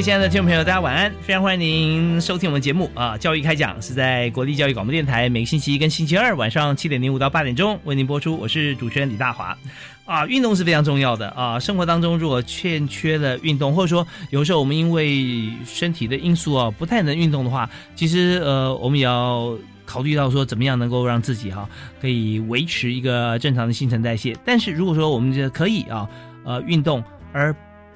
亲爱的听众朋友，大家晚安！非常欢迎您收听我们节目啊！教育开讲是在国立教育广播电台每个星期一跟星期二晚上七点零五到八点钟为您播出。我是主持人李大华啊！运动是非常重要的啊！生活当中如果欠缺了运动，或者说有时候我们因为身体的因素啊不太能运动的话，其实呃我们也要考虑到说怎么样能够让自己哈可以维持一个正常的新陈代谢。但是如果说我们觉得可以啊呃运动而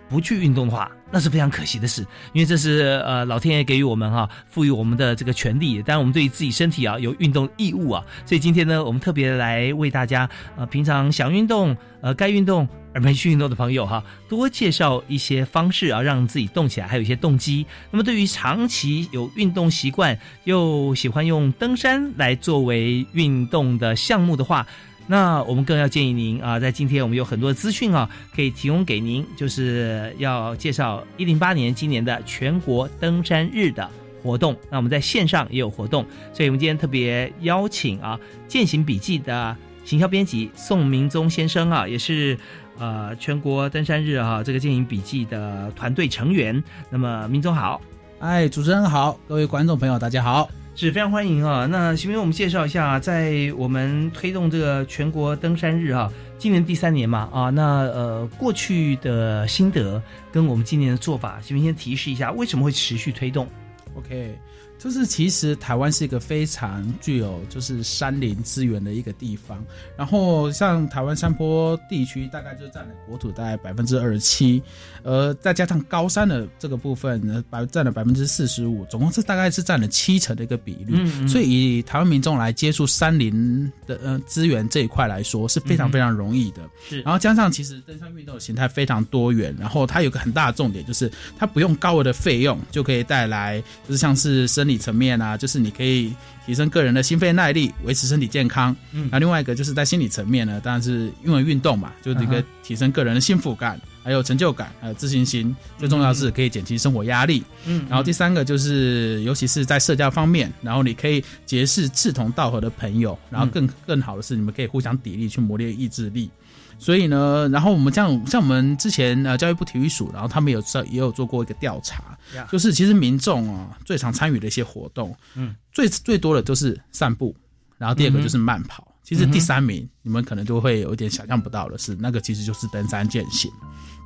不去运动的话，那是非常可惜的事，因为这是呃老天爷给予我们哈，赋予我们的这个权利。当然，我们对于自己身体啊有运动义务啊，所以今天呢，我们特别来为大家呃平常想运动呃该运动而没去运动的朋友哈，多介绍一些方式啊，让自己动起来，还有一些动机。那么对于长期有运动习惯又喜欢用登山来作为运动的项目的话。那我们更要建议您啊，在今天我们有很多资讯啊，可以提供给您，就是要介绍一零八年今年的全国登山日的活动。那我们在线上也有活动，所以我们今天特别邀请啊，践行笔记的行销编辑宋明宗先生啊，也是呃全国登山日哈这个践行笔记的团队成员。那么明宗好，哎，主持人好，各位观众朋友大家好。是非常欢迎啊！那先为我们介绍一下，在我们推动这个全国登山日啊，今年第三年嘛啊，那呃过去的心得跟我们今年的做法，先先提示一下，为什么会持续推动？OK。就是其实台湾是一个非常具有就是山林资源的一个地方，然后像台湾山坡地区大概就占了国土大概百分之二十七，呃，再加上高山的这个部分呢，百占了百分之四十五，总共是大概是占了七成的一个比率。嗯，所以以台湾民众来接触山林的呃资源这一块来说是非常非常容易的。是，然后加上其实登山运动的形态非常多元，然后它有个很大的重点就是它不用高额的费用就可以带来就是像是生理。层面啊，就是你可以提升个人的心肺耐力，维持身体健康。嗯，那另外一个就是在心理层面呢，当然是因为运动嘛，就是一个提升个人的幸福感，还有成就感，还有自信心。最重要是可以减轻生活压力。嗯，然后第三个就是，尤其是在社交方面，然后你可以结识志同道合的朋友，然后更更好的是，你们可以互相砥砺，去磨练意志力。所以呢，然后我们这样，像我们之前呃教育部体育署，然后他们有在也有做过一个调查，就是其实民众啊最常参与的一些活动，嗯，最最多的就是散步，然后第二个就是慢跑，其实第三名你们可能就会有一点想象不到的是，那个其实就是登山健行。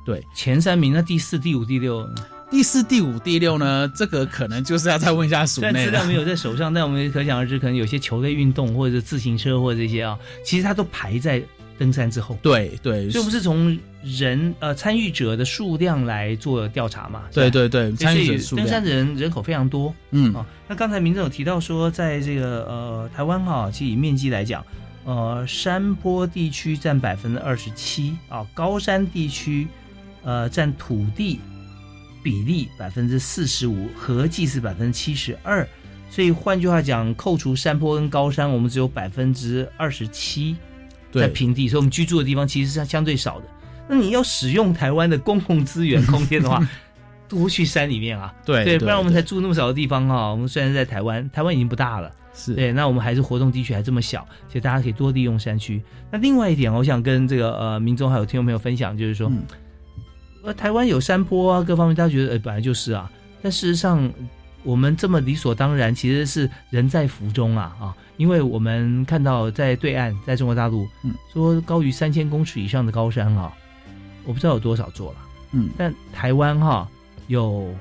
对，前三名那第四、第五、第六，第四、第五、第六呢，这个可能就是要再问一下署内。资料没有在手上，但我们可想而知，可能有些球类运动或者自行车或者这些啊，其实它都排在。登山之后，对对，所以不是从人呃参与者的数量来做调查嘛？对对对，参与者数量，登山的人人口非常多。嗯啊，那刚才民政有提到说，在这个呃台湾哈，其实以面积来讲，呃山坡地区占百分之二十七啊，高山地区呃占土地比例百分之四十五，合计是百分之七十二。所以换句话讲，扣除山坡跟高山，我们只有百分之二十七。在平地，所以我们居住的地方其实是相对少的。那你要使用台湾的公共资源空间的话，多去山里面啊。对对，不然我们才住那么少的地方啊。我们虽然在台湾，台湾已经不大了，是对。那我们还是活动地区还这么小，其实大家可以多利用山区。那另外一点，我想跟这个呃民众还有听众朋友分享，就是说，呃，台湾有山坡啊，各方面大家觉得呃本来就是啊，但事实上我们这么理所当然，其实是人在福中啊啊。因为我们看到在对岸，在中国大陆，嗯，说高于三千公尺以上的高山啊，我不知道有多少座了，嗯，但台湾哈有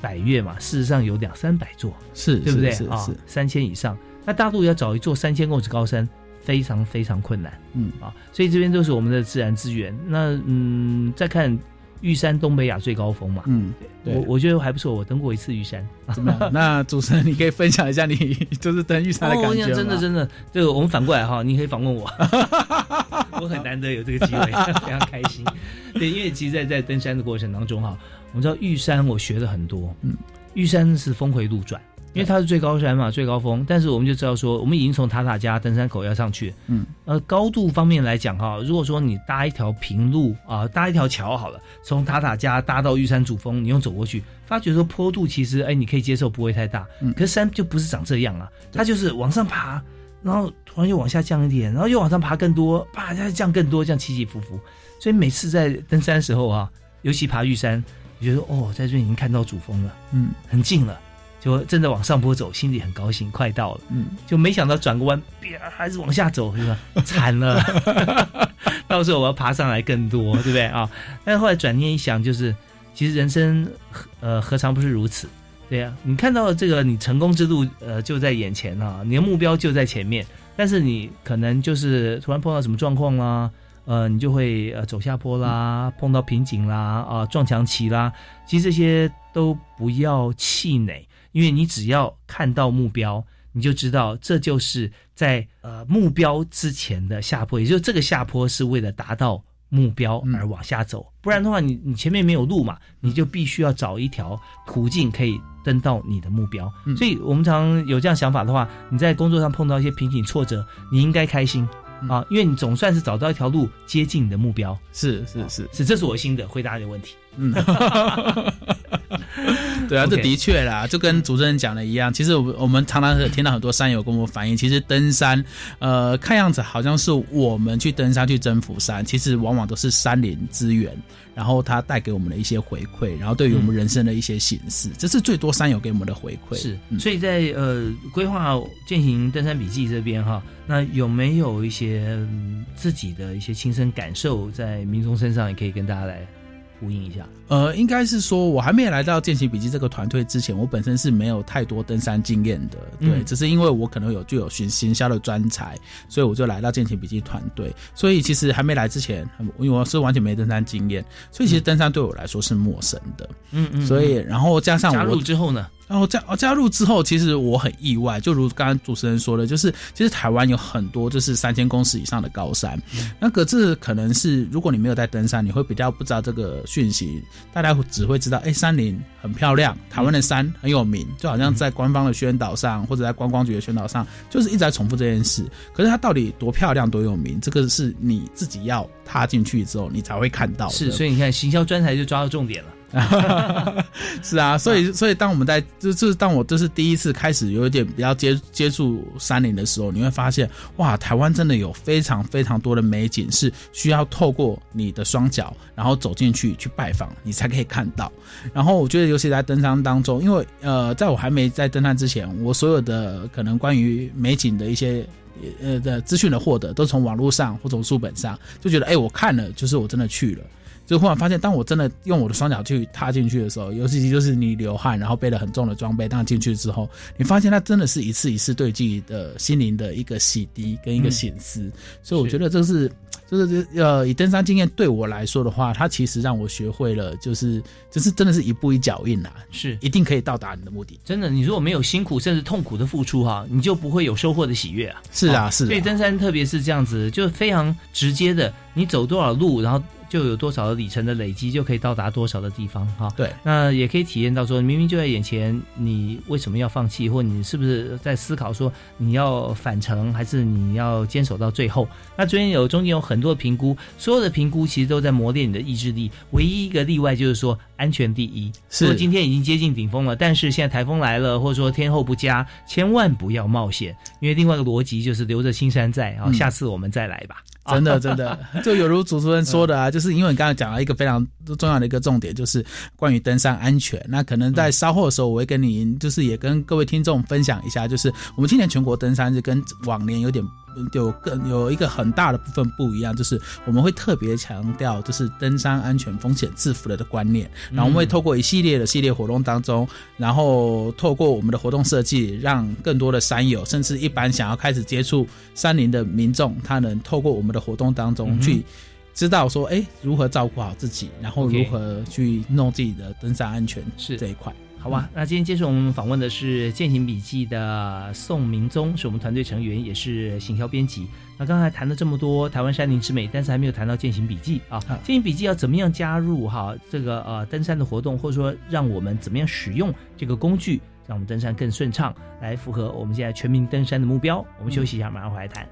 百越嘛，事实上有两三百座，是，对不对啊？三千以上，那大陆要找一座三千公尺高山，非常非常困难嗯啊，所以这边都是我们的自然资源。那嗯，再看玉山东北亚最高峰嘛，嗯，对我我觉得还不错，我登过一次玉山。怎么样？那主持人，你可以分享一下你就是登玉山的感觉吗？真的真的，这个我们反过来哈，你可以访问我，我很难得有这个机会，非常开心。对，因为其实在，在登山的过程当中哈，我们知道玉山我学了很多，嗯，玉山是峰回路转，因为它是最高山嘛，最高峰，但是我们就知道说，我们已经从塔塔加登山口要上去，嗯，呃，高度方面来讲哈，如果说你搭一条平路啊、搭一条桥好了，从塔塔加搭到玉山主峰，你用走过去，发觉说坡度其实哎你可以接受，不会太大，嗯可是山就不是长这样啊，它就是往上爬。然后突然又往下降一点，然后又往上爬更多，啪，再降更多，这样起起伏伏。所以每次在登山的时候啊，尤其爬玉山，你觉得哦，在这边已经看到主峰了，嗯很近了，就正在往上坡走，心里很高兴，快到了。嗯，就没想到转个弯，啪，还是往下走，是吧？惨了，到时候我要爬上来更多，对不对啊？但是后来转念一想，就是其实人生，呃，何尝不是如此？对呀、你看到这个，你成功之路，呃，就在眼前啊，你的目标就在前面，但是你可能就是突然碰到什么状况啦，呃，你就会呃走下坡啦，碰到瓶颈啦，啊、撞墙期啦，其实这些都不要气馁，因为你只要看到目标，你就知道这就是在呃目标之前的下坡，也就是这个下坡是为了达到目标而往下走，不然的话你你前面没有路嘛，你就必须要找一条途径可以登到你的目标。嗯所以我们常有这样想法的话，你在工作上碰到一些瓶颈挫折，你应该开心。啊，因为你总算是找到一条路接近你的目标，是是是，是这是我新的回答你的问题。嗯，对啊，这的确啦，就跟主持人讲的一样。其实我们我们常常有听到很多山友跟我们反映，其实登山，呃，看样子好像是我们去登山去征服山，其实往往都是山林资源，然后它带给我们的一些回馈，然后对于我们人生的一些形式，这是最多山友给我们的回馈。是，嗯所以在呃规划践行登山笔记这边哈，那有没有一些、嗯自己的一些亲身感受，在民众身上也可以跟大家来呼应一下？呃，应该是说，我还没有来到践行笔记这个团队之前，我本身是没有太多登山经验的，对，嗯只是因为我可能有具有行行销的专才，所以我就来到践行笔记团队。所以其实还没来之前，因为我是完全没登山经验，所以其实登山对我来说是陌生的。嗯嗯所以，然后加上加我入之后呢？然后加哦加入之后，其实我很意外，就如刚刚主持人说的，就是其实台湾有很多就是三千公尺以上的高山，那个这可能是如果你没有在登山，你会比较不知道这个讯息，大家只会知道，哎，山林很漂亮，台湾的山很有名，就好像在官方的宣导上或者在观光局的宣导上，就是一直在重复这件事。可是它到底多漂亮、多有名，这个是你自己要踏进去之后，你才会看到的。是，所以你看，行销专才就抓到重点了。是啊，所以所以当我们在就就是当我就是第一次开始有一点比较接接触山林的时候，你会发现哇，台湾真的有非常非常多的美景是需要透过你的双脚，然后走进去去拜访，你才可以看到。然后我觉得，尤其在登山当中，因为呃，在我还没在登山之前，我所有的可能关于美景的一些。呃的资讯的获得都从网络上或从书本上，就觉得哎、我看了，就是我真的去了。就忽然发现，当我真的用我的双脚去踏进去的时候，尤其就是你流汗，然后背了很重的装备，当进去之后，你发现它真的是一次一次对自己的心灵的一个洗涤跟一个醒思。所以我觉得这是，就是呃，以登山经验对我来说的话，它其实让我学会了，就是就是真的是一步一脚印啊，是一定可以到达你的目的。真的，你如果没有辛苦甚至痛苦的付出哈，你就不会有收获的喜悦啊。是啊，是啊，所以登山特别是这样子，就非常直接的，你走多少路，然后就有多少的里程的累积，就可以到达多少的地方哈。对，那也可以体验到说，明明就在眼前，你为什么要放弃，或你是不是在思考说你要返程，还是你要坚守到最后？那中间有中间有很多评估，所有的评估其实都在磨练你的意志力。唯一一个例外就是说，安全第一。是今天已经接近顶峰了，但是现在台风来了，或者说天候不佳，千万不要冒险，因为另外一个逻辑就是留着青山在啊，嗯下次我们再来吧。啊 真的，真的，就有如主持人说的啊，就是因为你刚才讲了一个非常重要的一个重点，就是关于登山安全。那可能在稍后的时候，我会跟你，就是也跟各位听众分享一下，就是我们今年全国登山日跟往年有点有更有一个很大的部分不一样，就是我们会特别强调就是登山安全风险自负的观念，然后我们会透过一系列的系列活动当中，然后透过我们的活动设计，让更多的山友，甚至一般想要开始接触山林的民众，他能透过我们的活动当中去知道说，哎，如何照顾好自己，然后如何去弄自己的登山安全是。这一块。好吧，那今天接受我们访问的是《践行笔记》的宋明宗，是我们团队成员，也是行销编辑。那刚才谈了这么多台湾山林之美，但是还没有谈到《践行笔记》啊。《践行笔记》要怎么样加入哈这个呃登山的活动，或者说让我们怎么样使用这个工具，让我们登山更顺畅，来符合我们现在全民登山的目标。我们休息一下，马上回来谈。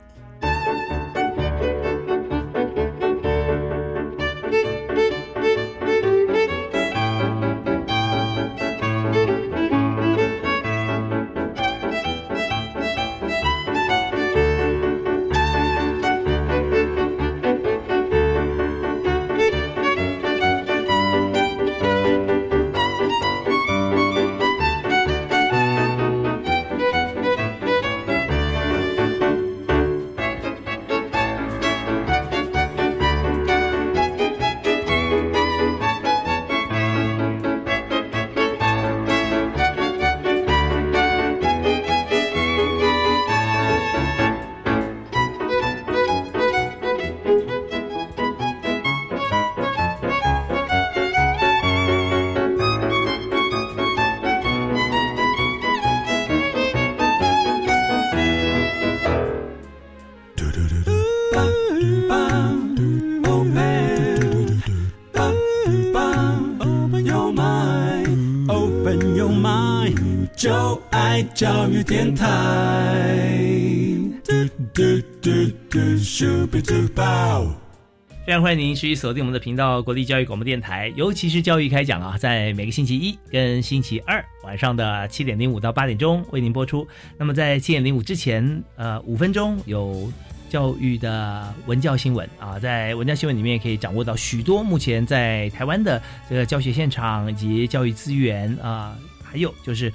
迎您持续锁定我们的频道——国立教育广播电台，尤其是教育开讲啊，在每个星期一跟星期二晚上的七点零五到八点钟为您播出。那么在七点零五之前，呃，五分钟有教育的文教新闻啊，在文教新闻里面可以掌握到许多目前在台湾的这个教学现场以及教育资源啊，还有就是。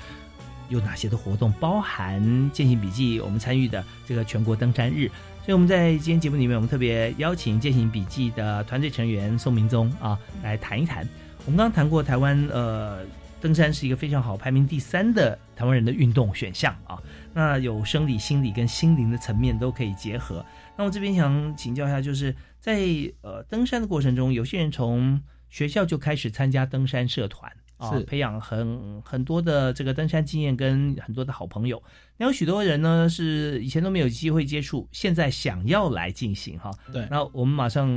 有哪些的活动包含《践行笔记》我们参与的这个全国登山日？所以我们在今天节目里面，我们特别邀请《践行笔记》的团队成员宋明宗啊来谈一谈。我们刚刚谈过台湾呃登山是一个非常好排名第三的台湾人的运动选项啊，那有生理、心理跟心灵的层面都可以结合。那我这边想请教一下，就是在呃登山的过程中，有些人从学校就开始参加登山社团。啊，培养很很多的这个登山经验跟很多的好朋友。那有许多人呢是以前都没有机会接触，现在想要来进行哈。对那我们马上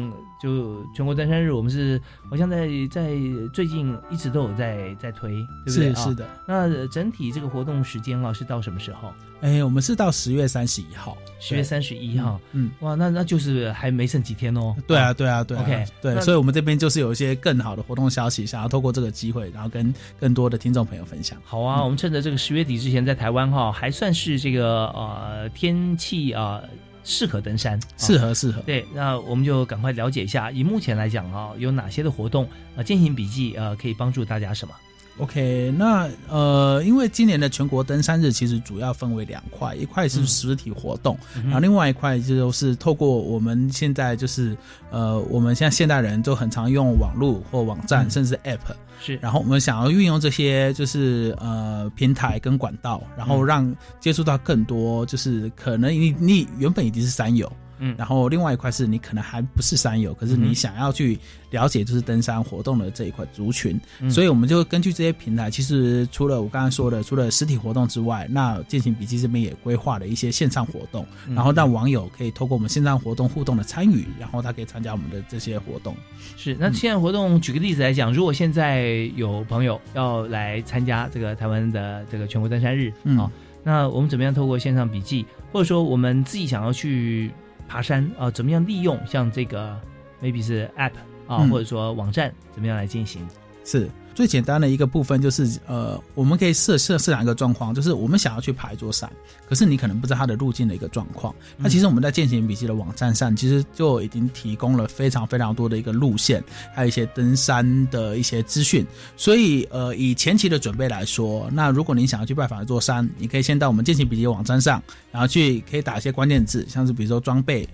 就全国登山日，我们是好像在在最近一直都有在在推，对不对？是的，那整体这个活动时间啊是到什么时候？哎，我们是到十月三十一号，十月三十一号。嗯，哇，那那就是还没剩几天哦。对啊，对啊，对啊 OK，对，所以我们这边就是有一些更好的活动消息，想要透过这个机会，然后跟更多的听众朋友分享。好啊，我们趁着这个十月底之前，在台湾哈、还算是这个呃天气啊、适合登山，啊适合适合，对，那我们就赶快了解一下，以目前来讲啊，有哪些的活动啊？践行笔记呃，可以帮助大家什么？OK，那呃，因为今年的全国登山日其实主要分为两块，一块是实体活动，嗯然后另外一块就是透过我们现在就是呃，我们现在现代人都很常用网络或网站，嗯。甚至 App，是，然后我们想要运用这些就是呃平台跟管道，然后嗯。让接触到更多就是可能你你原本已经是山友，嗯。然后另外一块是你可能还不是山友，可是你想要去了解就是登山活动的这一块族群，嗯。所以我们就根据这些平台，其实除了我刚刚说的，除了实体活动之外，那践行笔记这边也规划了一些线上活动，嗯。然后让网友可以透过我们线上活动互动的参与，然后他可以参加我们的这些活动。是。那线上活动，举个例子来讲，如果现在有朋友要来参加这个台湾的这个全国登山日啊、嗯那我们怎么样透过线上笔记，或者说我们自己想要去爬山啊、怎么样利用像这个 maybe 是 app 啊，嗯或者说网站，怎么样来进行？是，最简单的一个部分就是，呃，我们可以设设设想一个状况，就是我们想要去爬一座山，可是你可能不知道它的路径的一个状况。那其实我们在践行笔记的网站上，其实就已经提供了非常非常多的一个路线，还有一些登山的一些资讯。所以，呃，以前期的准备来说，那如果您想要去拜访一座山，你可以先到我们践行笔记的网站上，然后去可以打一些关键字，像是比如说装备。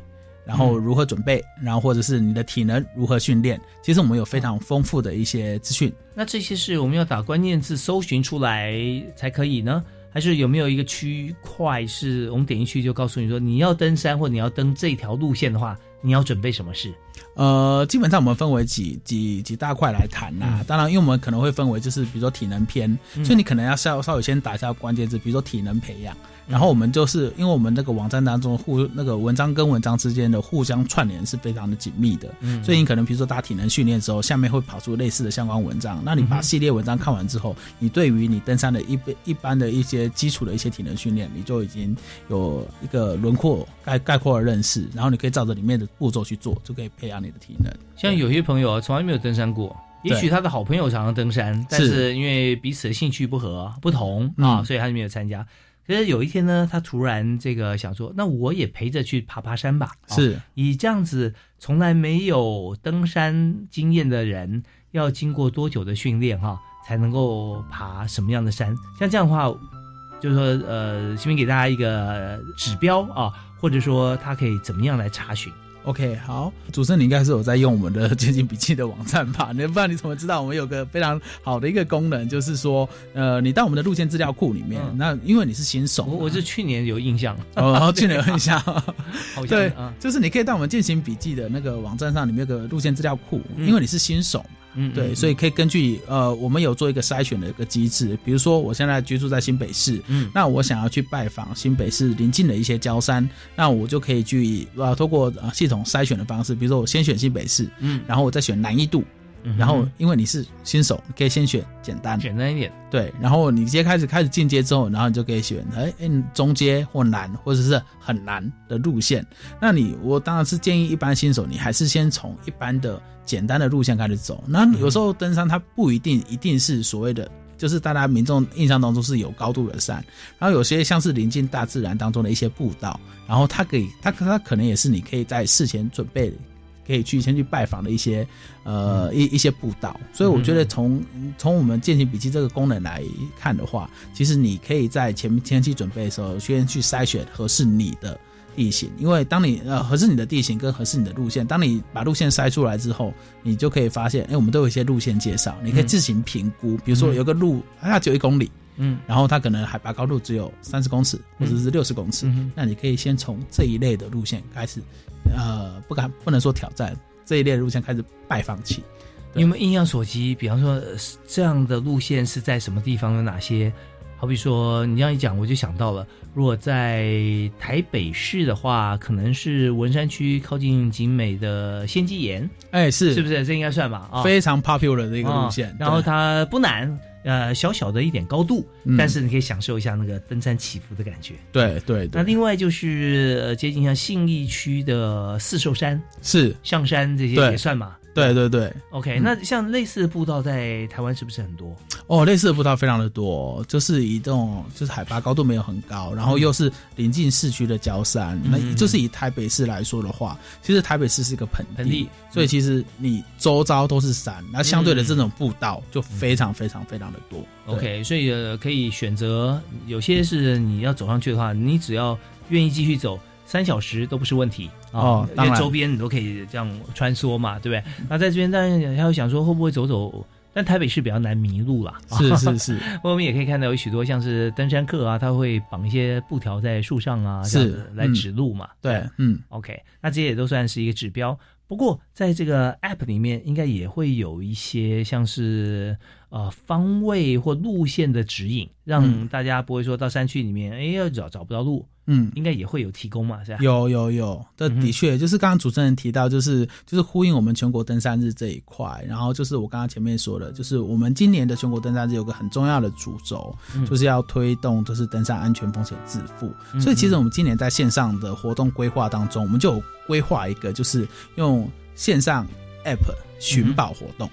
然后如何准备，然后或者是你的体能如何训练，其实我们有非常丰富的一些资讯。那这些是我们要打关键字搜寻出来才可以呢？还是有没有一个区块是我们点进去就告诉你说你要登山或你要登这条路线的话，你要准备什么事？呃，基本上我们分为几几几大块来谈呐、当然，因为我们可能会分为就是比如说体能篇，所以你可能要稍稍微先打一下关键字，比如说体能培养。然后我们就是因为我们那个网站当中互那个文章跟文章之间的互相串联是非常的紧密的，嗯所以你可能比如说打体能训练之后，下面会跑出类似的相关文章。那你把系列文章看完之后，你对于你登山的一般一般的一些基础的一些体能训练，你就已经有一个轮廓概概括的认识，然后你可以照着里面的步骤去做，就可以培养你的体能。像有些朋友啊从来没有登山过，也许他的好朋友常常登山，但是因为彼此的兴趣不合不同啊，嗯所以他就没有参加。可是有一天呢，他突然这个想说，那我也陪着去爬爬山吧。啊是以这样子从来没有登山经验的人，要经过多久的训练哈、才能够爬什么样的山？像这样的话，就是说呃，先给大家一个指标啊，或者说他可以怎么样来查询？OK，好，主持人你应该是有在用我们的 接近笔记的网站吧？你不然你怎么知道我们有个非常好的一个功能，就是说，呃，你到我们的路线资料库里面，嗯。那因为你是新手，我我是去年有印象，哦，然后去年有印象 对啊，，就是你可以到我们践行笔记的那个网站上，里面有个路线资料库，嗯。因为你是新手嘛，嗯，对，嗯。所以可以根据呃，我们有做一个筛选的一个机制，比如说我现在居住在新北市，嗯。那我想要去拜访新北市邻近的一些郊山，那我就可以去呃，通过呃系统筛选的方式，比如说我先选新北市，嗯，然后我再选难易度，嗯然后因为你是新手，你可以先选简单，简单一点，对，然后你直接开始开始进阶之后，然后你就可以选哎哎中阶或难或者是很难的路线。那你我当然是建议一般新手，你还是先从一般的简单的路线开始走。那有时候登山它不一定一定是所谓的。就是大家民众印象当中是有高度的山，然后有些像是临近大自然当中的一些步道，然后它可以，它它可能也是你可以在事前准备可以去先去拜访的一些呃一一些步道，所以我觉得从从我们践行笔记这个功能来看的话，其实你可以在前面前期准备的时候，先去筛选合适你的地形，因为当你呃合适你的地形跟合适你的路线，当你把路线筛出来之后，你就可以发现，哎，我们都有一些路线介绍，你可以自行评估，比如说有个路它只有一公里。嗯然后它可能海拔高度只有三十公尺或者是六十公尺，嗯那你可以先从这一类的路线开始，呃，不敢不能说挑战这一类的路线开始拜访起。你有没有印象所及？比方说呃这样的路线是在什么地方？有哪些？好比说你这样一讲，我就想到了，如果在台北市的话，可能是文山区靠近景美的仙鸡岩，哎，是是不是？这应该算吧？啊，非常 popular 的一个路线啊。然后它不难，呃，小小的一点高度，嗯但是你可以享受一下那个登山起伏的感觉。对对对，那另外就是呃，接近像信义区的四寿山、是，象山这些也算嘛。对对。对，OK，、嗯。那像类似的步道在台湾是不是很多？哦，类似的步道非常的多，就是以这种就是海拔高度没有很高，然后又是临近市区的郊山，嗯那就是以台北市来说的话，其实台北市是一个盆盆地所以其实你周遭都是山，那相对的这种步道就非常非常非常的多。OK，所以呃可以选择，有些是你要走上去的话，你只要愿意继续走，三小时都不是问题啊因为哦当然周边你都可以这样穿梭嘛，对不对？那在这边当然还有想说会不会走走，但台北市比较难迷路啦。是是是，我们也可以看到有许多像是登山客啊，他会绑一些布条在树上啊，是这样子来指路嘛。对，嗯，OK，那这些也都算是一个指标。不过在这个 App 里面，应该也会有一些像是呃方位或路线的指引，让嗯。大家不会说到山区里面，哎，要找找不到路，嗯，应该也会有提供嘛，是吧？有有有，这的确就是刚刚主持人提到，就是就是呼应我们全国登山日这一块，然后就是我刚刚前面说的，就是我们今年的全国登山日有个很重要的主轴，嗯。就是要推动就是登山安全风险自负。嗯。所以其实我们今年在线上的活动规划当中，我们就有规划一个，就是用线上 App 寻宝活动。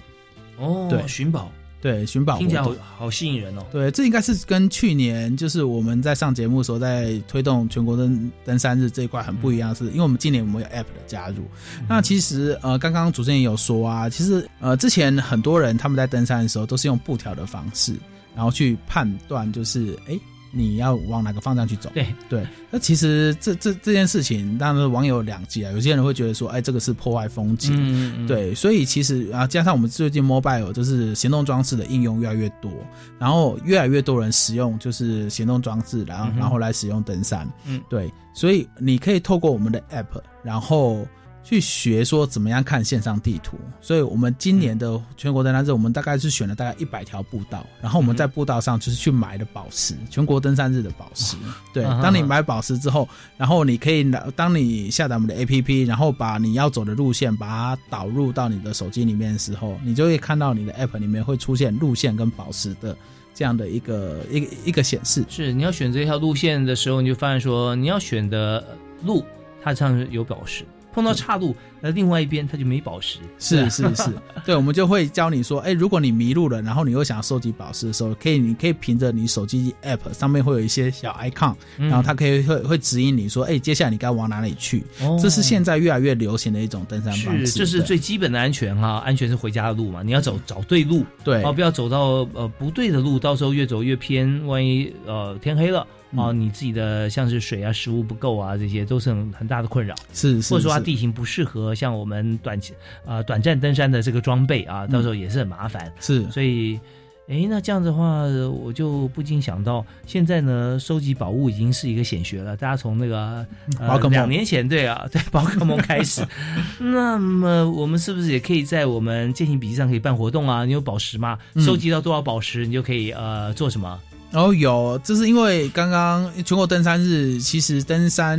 哦，对。寻宝，对，寻宝听起来好。好吸引人哦。对，这应该是跟去年就是我们在上节目的时候，在推动全国登登山日这一块很不一样的是，因为我们今年我们有 App 的加入。那其实呃，刚刚主持人也有说啊，其实呃，之前很多人他们在登山的时候都是用布条的方式，然后去判断就是哎。你要往哪个方向去走？对。对，那其实这这这件事情，当然网友两极啊。有些人会觉得说，哎，这个是破坏风景，嗯嗯，对，所以其实啊，加上我们最近 mobile 就是行动装置的应用越来越多，然后越来越多人使用就是行动装置，然后、嗯然后来使用登山，嗯，对，所以你可以透过我们的 app，然后去学说怎么样看线上地图。所以我们今年的全国登山日，我们大概是选了大概一百条步道，然后我们在步道上就是去买的宝石，全国登山日的宝石。对，当你买宝石之后，然后你可以拿，当你下载我们的 APP，然后把你要走的路线把它导入到你的手机里面的时候，你就会看到你的 App 里面会出现路线跟宝石的这样的一个一个一个显示。是你要选择一条路线的时候，你就发现说你要选的路，它上是有宝石；碰到岔路，那另外一边它就没宝石。是是是，对，我们就会教你说，哎，如果你迷路了，然后你又想要收集宝石的时候，可以，你可以凭着你手机 app 上面会有一些小 icon，、嗯然后它可以会会指引你说，哎，接下来你该往哪里去。哦这是现在越来越流行的一种登山方式。是，这是最基本的安全哈，安全是回家的路嘛，你要走找对路，对哦，不要走到呃不对的路，到时候越走越偏，万一呃天黑了。啊，嗯你自己的像是水啊、食物不够啊，这些都是很很大的困扰。是是，或者说它地形不适合像我们短期呃短暂登山的这个装备啊，到时候也是很麻烦。是所以，哎，那这样子的话，我就不禁想到，现在呢，收集宝物已经是一个显学了。大家从那个呃宝可梦两年前对啊，对宝可梦开始，那么我们是不是也可以在我们践行笔记上可以办活动啊？你有宝石嘛？嗯收集到多少宝石，你就可以呃做什么？然后有，这是因为刚刚全国登山日，其实登山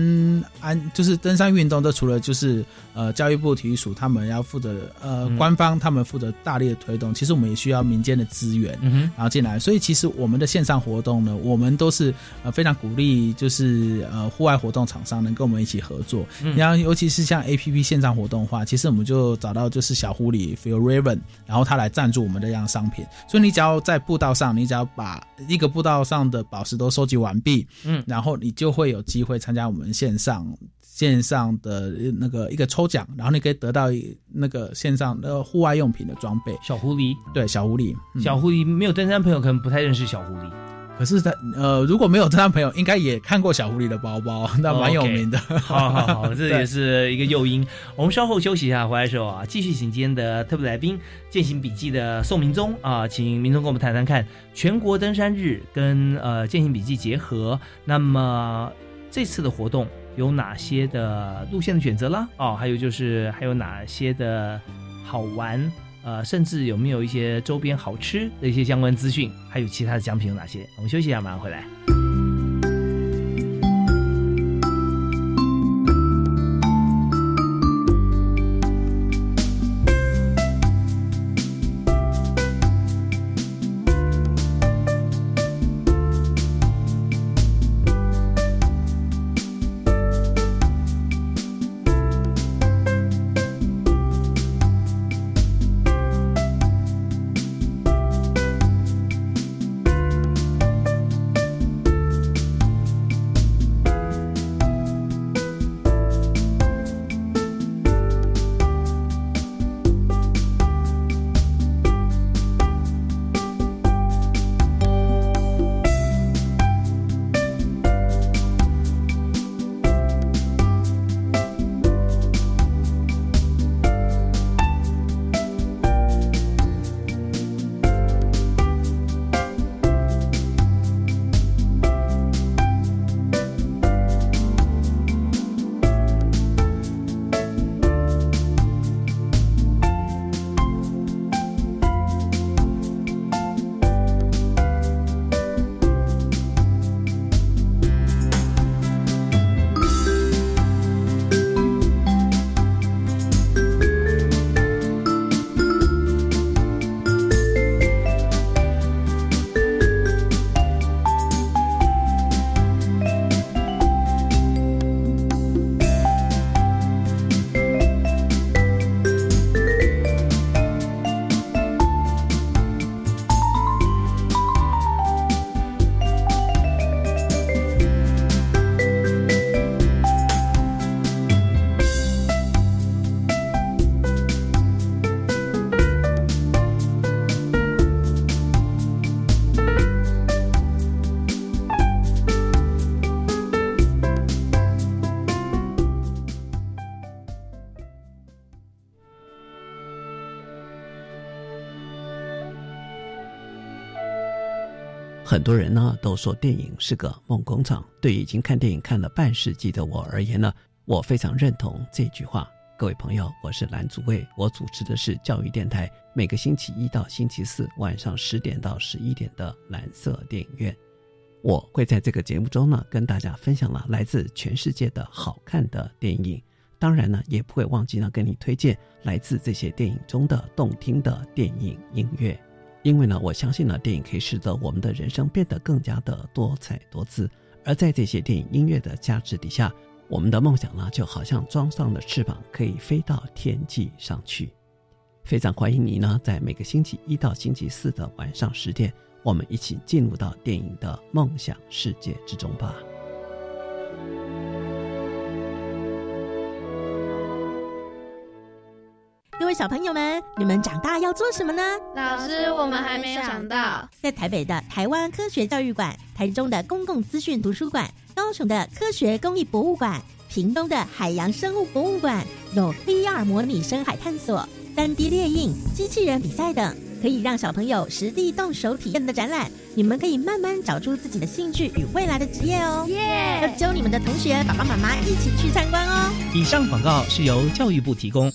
安就是登山运动，这除了就是呃教育部体育署他们要负责呃、嗯官方他们负责大力的推动，其实我们也需要民间的资源。嗯，然后进来，所以其实我们的线上活动呢，我们都是呃非常鼓励，就是呃户外活动厂商能跟我们一起合作。嗯然后尤其是像 A P P 线上活动的话，其实我们就找到就是小狐狸 Feel Raven，然后他来赞助我们的这样商品。所以你只要在步道上，你只要把一个步道上的宝石都收集完毕，嗯然后你就会有机会参加我们线上。线上的那个一个抽奖，然后你可以得到那个线上的户外用品的装备，小狐狸，对小狐狸，嗯小狐狸没有登山朋友可能不太认识小狐狸。可是他呃，如果没有登山朋友，应该也看过小狐狸的包包，那蛮有名的。好好好，这也是一个诱因。我们稍后休息一下，回来的时候啊，继续请今天的特别来宾，践行笔记的宋明宗啊，请明宗跟我们谈谈看全国登山日跟呃践行笔记结合，那么这次的活动有哪些的路线的选择啦？哦，还有就是还有哪些的好玩？呃，甚至有没有一些周边好吃的一些相关资讯？还有其他的奖品有哪些？我们休息一下，马上回来。多人呢都说电影是个梦工厂。对已经看电影看了半世纪的我而言呢，我非常认同这句话。各位朋友，我是蓝祖卫，我主持的是教育电台，每个星期一到星期四晚上十点到十一点的蓝色电影院。我会在这个节目中呢，跟大家分享了来自全世界的好看的电影。当然呢，也不会忘记呢，跟你推荐来自这些电影中的动听的电影音乐。因为呢，我相信呢，电影可以使得我们的人生变得更加的多彩多姿。而在这些电影音乐的加持底下，我们的梦想呢，就好像装上了翅膀，可以飞到天际上去。非常欢迎你呢，在每个星期一到星期四的晚上十点，我们一起进入到电影的梦想世界之中吧。位小朋友们，你们长大要做什么呢？老师，我们还没有想到。在台北的台湾科学教育馆、台中的公共资讯图书馆、高雄的科学公益博物馆、屏东的海洋生物博物馆，有 VR 模拟深海探索、三 D 列印、机器人比赛等，可以让小朋友实地动手体验的展览。你们可以慢慢找出自己的兴趣与未来的职业哦。耶！要揪你们的同学、爸爸妈妈一起去参观哦。以上广告是由教育部提供。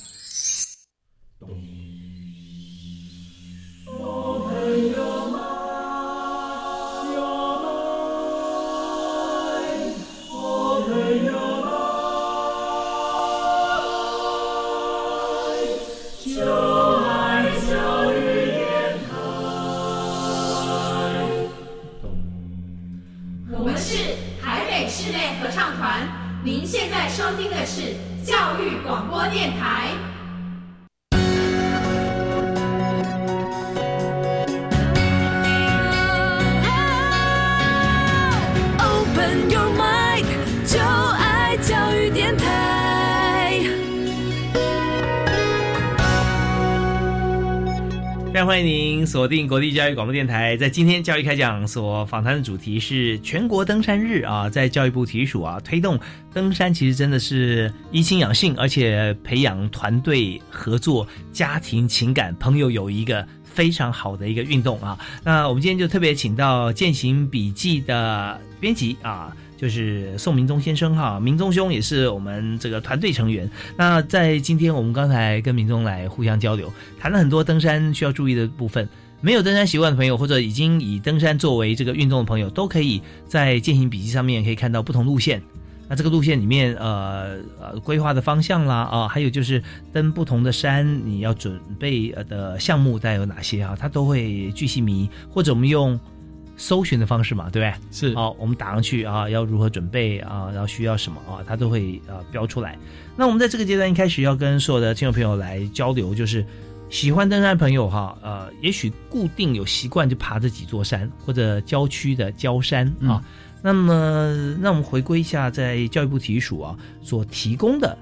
定国立教育广播电台，在今天教育开讲所访谈的主题是全国登山日啊，在教育部体育署啊推动登山，其实真的是怡情养性，而且培养团队合作、家庭情感、朋友友谊一个非常好的一个运动啊。那我们今天就特别请到《践行笔记》的编辑啊。就是宋明宗先生哈，明宗兄也是我们这个团队成员。那在今天我们刚才跟明宗来互相交流，谈了很多登山需要注意的部分。没有登山习惯的朋友，或者已经以登山作为这个运动的朋友，都可以在践行笔记上面可以看到不同路线。那这个路线里面，呃呃，规划的方向啦，啊，还有就是登不同的山，你要准备的项目带有哪些啊？它都会巨细靡，或者我们用。搜寻的方式嘛，对不对？是好，我们打上去啊，要如何准备啊，然后需要什么啊，它都会呃标出来。那我们在这个阶段一开始要跟所有的听众朋友来交流，就是喜欢登山朋友哈，呃，也许固定有习惯就爬这几座山或者郊区的郊山啊。嗯、那么，那我们回归一下在教育部体育署啊所提供的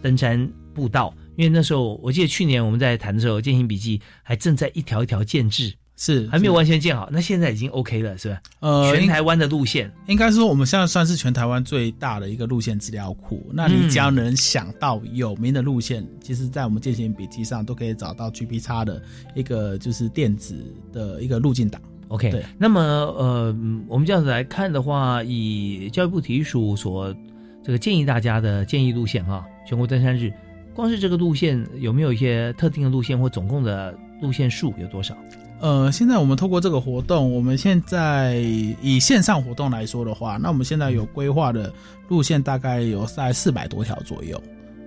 登山步道，因为那时候我记得去年我们在谈的时候，践行笔记还正在一条一条建制。是还没有完全建好，那现在已经 OK 了，是吧？呃，全台湾的路线，应该说我们现在算是全台湾最大的一个路线资料库。那你只要能想到有名的路线，嗯、其实在我们践行笔记上都可以找到 G P 叉的一个就是电子的一个路径档。OK，对。那么呃，我们这样子来看的话，以教育部体育署所这个建议大家的建议路线哈，全国登山日，光是这个路线有没有一些特定的路线或总共的路线数有多少？呃，现在我们透过这个活动，我们现在以线上活动来说的话，那我们现在有规划的路线大概有在四百多条左右。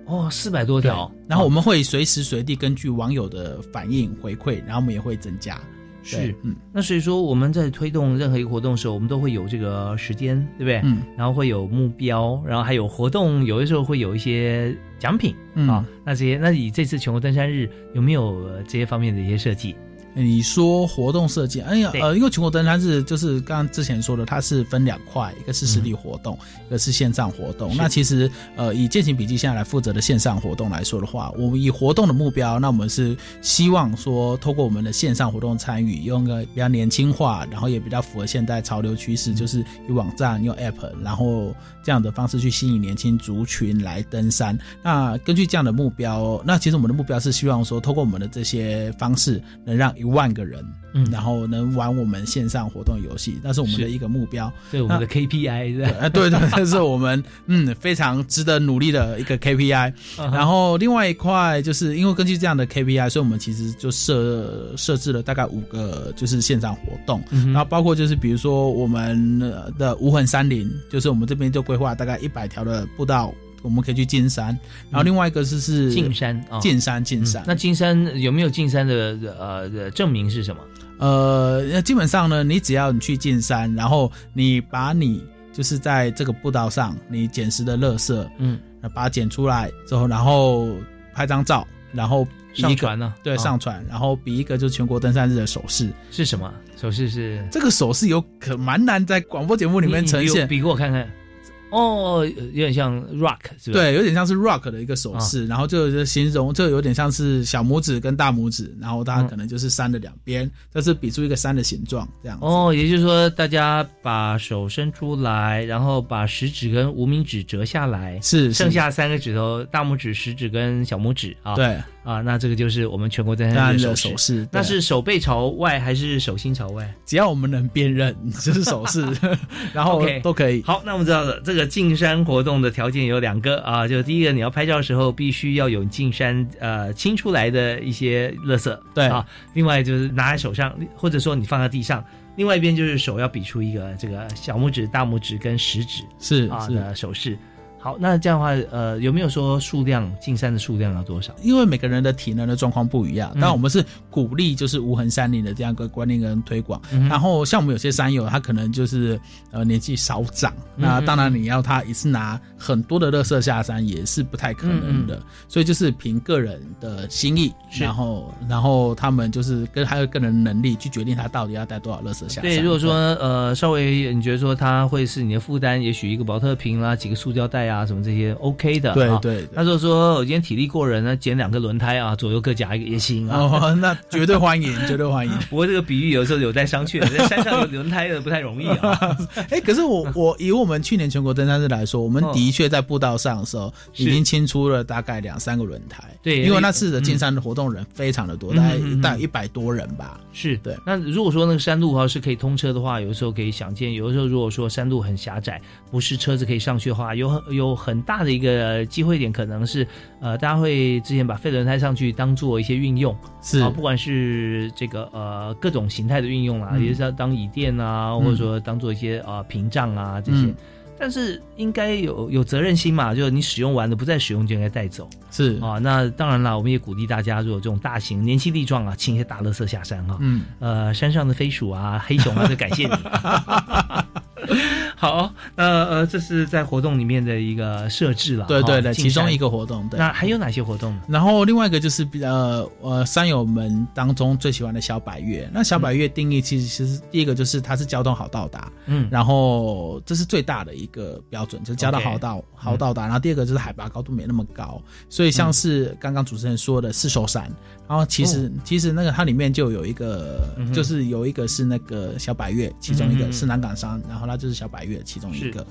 哦，四百多条。然后我们会随时随地根据网友的反应回馈，然后我们也会增加。是，嗯，那所以说我们在推动任何一个活动的时候，我们都会有这个时间，对不对？嗯，然后会有目标，然后还有活动，有的时候会有一些奖品、嗯、啊。那这些，那以这次全国登山日有没有这些方面的一些设计？你说活动设计，哎呀，呃，因为全国登山日就是刚刚之前说的，它是分两块，一个是实体活动，嗯、一个是线上活动。那其实，呃，以践行笔记现在来负责的线上活动来说的话，我们以活动的目标，那我们是希望说，透过我们的线上活动参与，用个比较年轻化，然后也比较符合现代潮流趋势，就是以网站、用 App，然后这样的方式去吸引年轻族群来登山。那根据这样的目标，那其实我们的目标是希望说，透过我们的这些方式，能让一万个人，嗯然后能玩我们线上活动游戏，那是我们的一个目标。对我们的 KPI？啊，对对，这是我们 嗯非常值得努力的一个 KPI。然后另外一块就是因为根据这样的 KPI，所以我们其实就设设置了大概五个就是线上活动，嗯然后包括就是比如说我们呃的无痕山林，就是我们这边就规划大概一百条的步道，我们可以去进山。然后另外一个是是进山啊，进山进山嗯。那进山有没有进山的呃的证明是什么？呃，那基本上呢，你只要你去进山，然后你把你就是在这个步道上你捡拾的垃圾，嗯，把它捡出来之后，然后拍张照，然后比上传呢？对，啊上传，然后比一个就是全国登山日的手势。是什么手势是？这个手势有可蛮难在广播节目里面呈现，比给我看看。哦，有点像 rock 是吧？对，有点像是 rock 的一个手势，然后就就形容这有点像是小拇指跟大拇指，然后它可能就是山的两边，这是比出一个山的形状这样子。哦，也就是说，大家把手伸出来，然后把食指跟无名指折下来，是是剩下三个指头，大拇指、食指跟小拇指啊。对啊，那这个就是我们全国登山日手手势，那是手背朝外还是手心朝外？只要我们能辨认，就是手势，然后都可以。好，那我们知道了，这个进山活动的条件有两个啊，就第一个，你要拍照的时候必须要有进山呃清出来的一些垃圾，对啊，另外就是拿在手上，或者说你放在地上，另外一边就是手要比出一个这个小拇指、大拇指跟食指是是啊的手势。好，那这样的话，呃，有没有说数量进山的数量要多少？因为每个人的体能的状况不一样，嗯但我们是鼓励就是无痕山林的这样一个观念跟推广。嗯然后像我们有些山友，他可能就是呃年纪少长，嗯那当然你要他一次拿很多的垃圾下山也是不太可能的，嗯所以就是凭个人的心意，然后然后他们就是跟还有个人能力去决定他到底要带多少垃圾下山。对，如果说呃稍微你觉得说他会是你的负担，也许一个保特瓶啦、几个塑胶袋啊什么这些 OK 的，啊对对对那如果说我今天体力过人呢，捡两个轮胎啊，左右各夹一个也行啊。哦，那绝对欢迎，绝对欢迎。不过这个比喻有时候有待商榷，在山上有轮胎的不太容易啊。哎，可是我我以我们去年全国登山日来说，我们嗯的确在步道上的时候，已经清出了大概两三个轮胎。对因为那次的进山的活动人非常的多，嗯大概大概一百多人吧。是对。那如果说那个山路哈是可以通车的话，有的时候可以想见，有的时候如果说山路很狭窄，不是车子可以上去的话，有很有很大的一个机会点，可能是呃大家会之前把废轮胎上去当做一些运用。是啊，不管是这个呃各种形态的运用啊，嗯也是要当椅垫啊，嗯或者说当做一些呃屏障啊这些。嗯但是应该有有责任心嘛，就是你使用完了不再使用就应该带走是啊。那当然了，我们也鼓励大家，如果这种大型、年轻力壮啊，请一些大垃圾下山哈、嗯，呃，山上的飞鼠啊、黑熊啊，就感谢你。好，那呃，这是在活动里面的一个设置了。对对对，其中一个活动。对。那还有哪些活动呢？然后另外一个就是比呃呃山友们当中最喜欢的小百越。那小百越定义其实其实第一个就是它是交通好到达，嗯，然后这是最大的一个标准，就是交通好到好到达。然后第二个就是海拔高度没那么高，所以像是刚刚主持人说的四手山，然后其实、其实那个它里面就有一个，嗯就是有一个是那个小百越，其中一个是南港山，然后它就是小百越其中一个。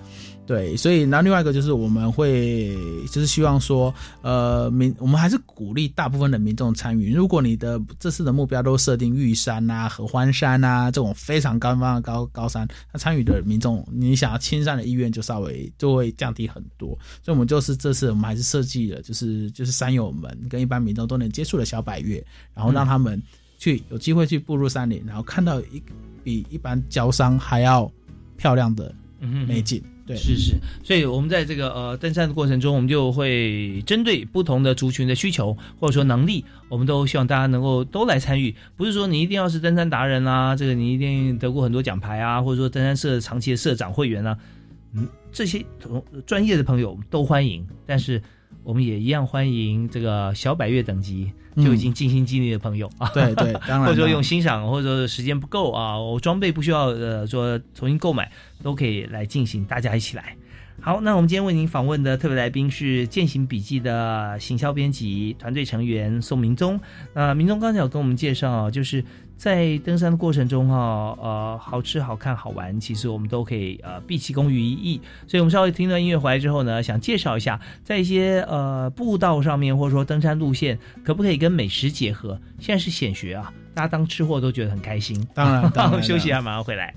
对，所以然后另外一个就是我们会就是希望说，呃，民我们还是鼓励大部分的民众参与。如果你的这次的目标都设定玉山啊、合欢山啊这种非常高方的高高山，那参与的民众，你想要亲山的意愿就稍微就会降低很多。所以我们就是这次我们还是设计了，就是就是山友们跟一般民众都能接触的小百越，然后让他们去有机会去步入山林，然后看到一比一般郊山还要漂亮的嗯美景。对，是是，所以我们在这个呃登山的过程中，我们就会针对不同的族群的需求或者说能力，我们都希望大家能够都来参与。不是说你一定要是登山达人啊，这个你一定得过很多奖牌啊，或者说登山社长期的社长会员啊，嗯，这些同专业的朋友都欢迎。但是我们也一样欢迎这个小百月等级就已经尽心尽力的朋友。啊，对对当然或者说用欣赏，或者说时间不够啊，我装备不需要呃说重新购买，都可以来进行，大家一起来。好，那我们今天为您访问的特别来宾是《践行笔记》的行销编辑团队成员宋明宗。那明宗刚才有跟我们介绍，就是在登山的过程中哈，呃，好吃、好看、好玩，其实我们都可以呃毕其功于一役。所以我们稍微听段音乐回来之后呢，想介绍一下，在一些呃步道上面或者说登山路线，可不可以跟美食结合？现在是显学啊。大家当吃货都觉得很开心。当然当然休息一下，马上回来。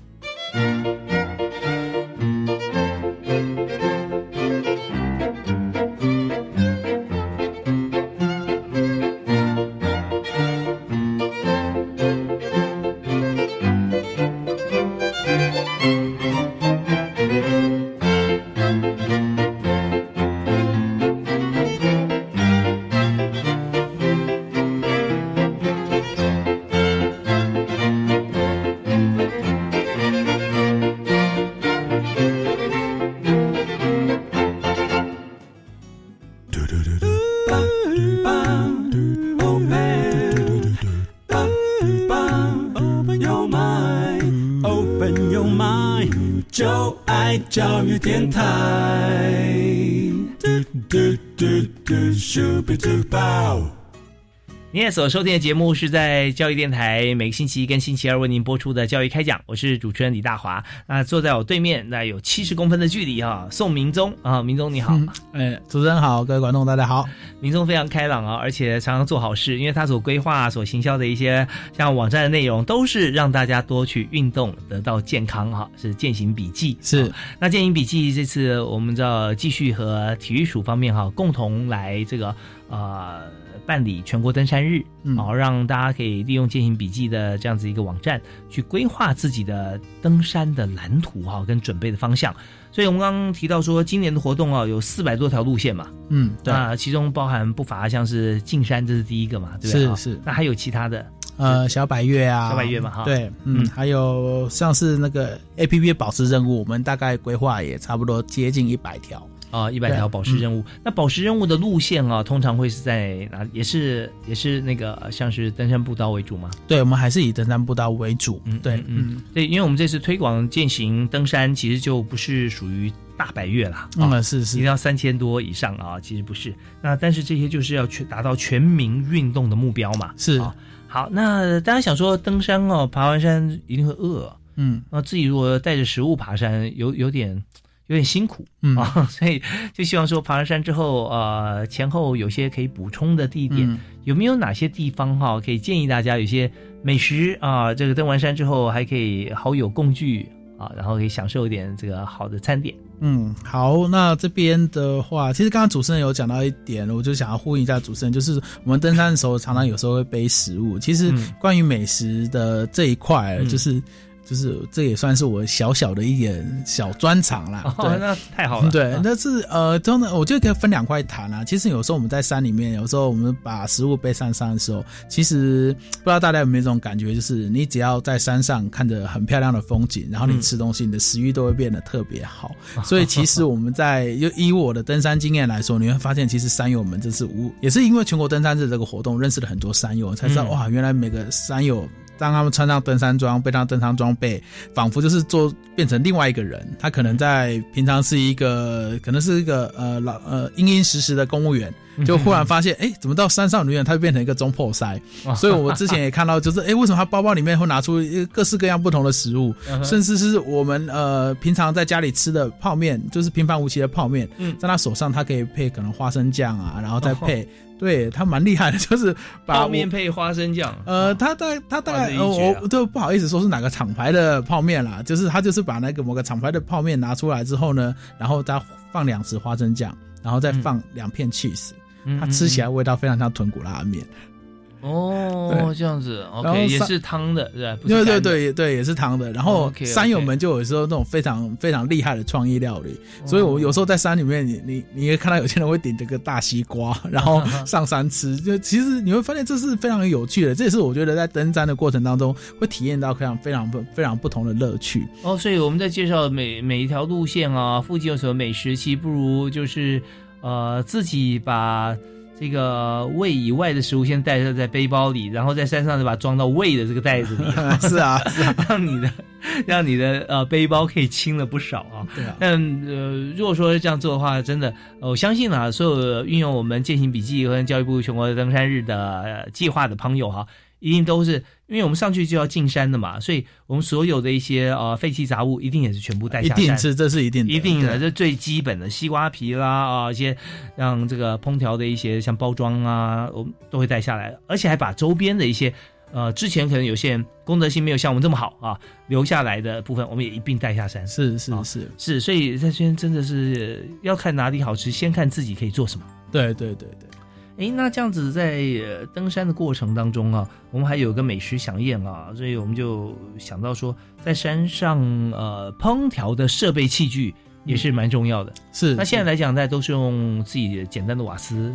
您所收听的节目是在教育电台每个星期一跟星期二为您播出的教育开讲，我是主持人李大华。那坐在我对面，那有七十公分的距离哈，宋明宗啊，明宗你好。哎，主持人好，各位观众大家好。明宗非常开朗啊，而且常常做好事，因为他所规划、所行销的一些像网站的内容，都是让大家多去运动，得到健康哈。是践行笔记是。那践行笔记这次我们知道继续和体育署方面哈共同来这个呃。办理全国登山日，好让大家可以利用践行笔记的这样子一个网站去规划自己的登山的蓝图哈，跟准备的方向。所以我们刚刚提到说，今年的活动啊有四百多条路线嘛，嗯，对，那其中包含不乏像是进山，这是第一个嘛，对不对？是是。那还有其他的，呃，小百月啊，小百月嘛，哈，对，嗯，还有像是那个 A P P 保持任务，我们大概规划也差不多接近一百条。啊，一百条宝石任务。那宝石任务的路线啊，通常会是在哪？也是也是那个像是登山步道为主吗？对，我们还是以登山步道为主。嗯，对，嗯，对，因为我们这次推广践行登山，其实就不是属于大百越啦。嗯，是是，一定要三千多以上啊，其实不是。那但是这些就是要全达到全民运动的目标嘛。是。好，那大家想说登山哦，爬完山一定会饿。嗯，那自己如果带着食物爬山，有有点。有点辛苦啊，所以就希望说爬完山之后，呃，前后有些可以补充的地点，有没有哪些地方哈，可以建议大家有些美食啊？这个登完山之后还可以好友共聚啊，然后可以享受一点这个好的餐点。嗯，好，那这边的话，其实刚刚主持人有讲到一点，我就想要呼应一下主持人，就是我们登山的时候常常有时候会背食物，其实关于美食的这一块，就是。就是这也算是我小小的一点小专长啦。对，那太好了。对，那是呃，真的，我觉得可以分两块谈啊。其实有时候我们在山里面，有时候我们把食物背上山的时候，其实不知道大家有没有这种感觉，就是你只要在山上看着很漂亮的风景，然后你吃东西，你的食欲都会变得特别好。所以其实我们在就以我的登山经验来说，你会发现，其实山友们真是无也是因为全国登山日这个活动，认识了很多山友，才知道哇，原来每个山友。当他们穿上登山装，背上登山装备，仿佛就是做变成另外一个人。他可能在平常是一个，可能是一个呃老呃殷殷实实的公务员，就忽然发现，哎，怎么到山上里面他就变成一个中破塞？所以我之前也看到，就是哎，为什么他包包里面会拿出各式各样不同的食物，甚至是我们呃平常在家里吃的泡面，就是平凡无奇的泡面，在他手上他可以配可能花生酱啊，然后再配。对他蛮厉害的，就是泡面配花生酱。呃，他大他大概我都不好意思说是哪个厂牌的泡面啦，就是他就是把那个某个厂牌的泡面拿出来之后呢，然后再放两匙花生酱，然后再放两片 cheese，它吃起来味道非常像豚骨拉面。哦，这样子，OK，也是汤的，对对对对对，也是汤的。然后山友们就有时候那种非常非常厉害的创意料理，所以我有时候在山里面，你你你也看到有些人会顶着个大西瓜，然后上山吃。就其实你会发现这是非常有趣的，这也是我觉得在登山的过程当中会体验到非常非常不非常不同的乐趣。哦，所以我们在介绍每每一条路线啊，附近有什么美食，其实不如就是呃自己把。这个胃以外的食物先带在背包里，然后在山上再把它装到胃的这个袋子里。是啊，是啊，让你的让你的呃背包可以轻了不少啊。对啊。但呃，如果说这样做的话，真的，我相信啊，所有运用我们践行笔记和教育部全国登山日的计划的朋友哈。一定都是，因为我们上去就要进山的嘛，所以我们所有的一些呃废弃杂物，一定也是全部带下山。一定是，这是一定，一定的，这最基本的西瓜皮啦啊，一些让这个烹调的一些像包装啊，我们都会带下来，而且还把周边的一些呃，之前可能有些人功德心没有像我们这么好啊，留下来的部分我们也一并带下山。是是啊是，是，所以在这边真的是要看哪里好吃，先看自己可以做什么。对对对对。诶，那这样子在呃登山的过程当中啊，我们还有个美食飨宴啊，所以我们就想到说，在山上呃烹调的设备器具也是蛮重要的。是那现在来讲，大家都是用自己简单的瓦斯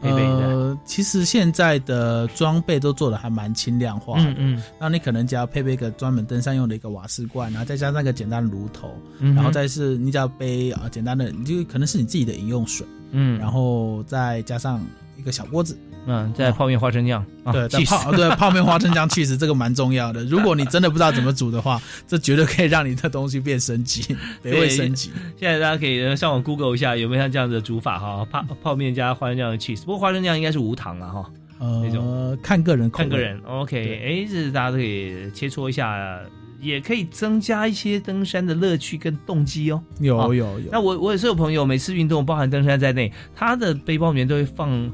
配备的。呃，其实现在的装备都做的还蛮轻量化的。嗯嗯，那你可能只要配备一个专门登山用的一个瓦斯罐，然后再加上一个简单的炉头，嗯然后再是你只要背啊、简单的，你就可能是你自己的饮用水，嗯，然后再加上一个小锅子，嗯，在泡面花生酱，啊对，再泡对泡面花生酱去实，这个蛮重要的。如果你真的不知道怎么煮的话，这绝对可以让你的东西变升级，美味升级。现在大家可以呃上网 Google 一下有没有像这样子的煮法哈，泡泡面加花生酱的 cheese，不过花生酱应该是无糖了哈。那呃，看个人看个人，OK，哎，这是大家都可以切磋一下，也可以增加一些登山的乐趣跟动机哦。有哦有有那我我也是有朋友，每次运动，包含登山在内，他的背包里面都会放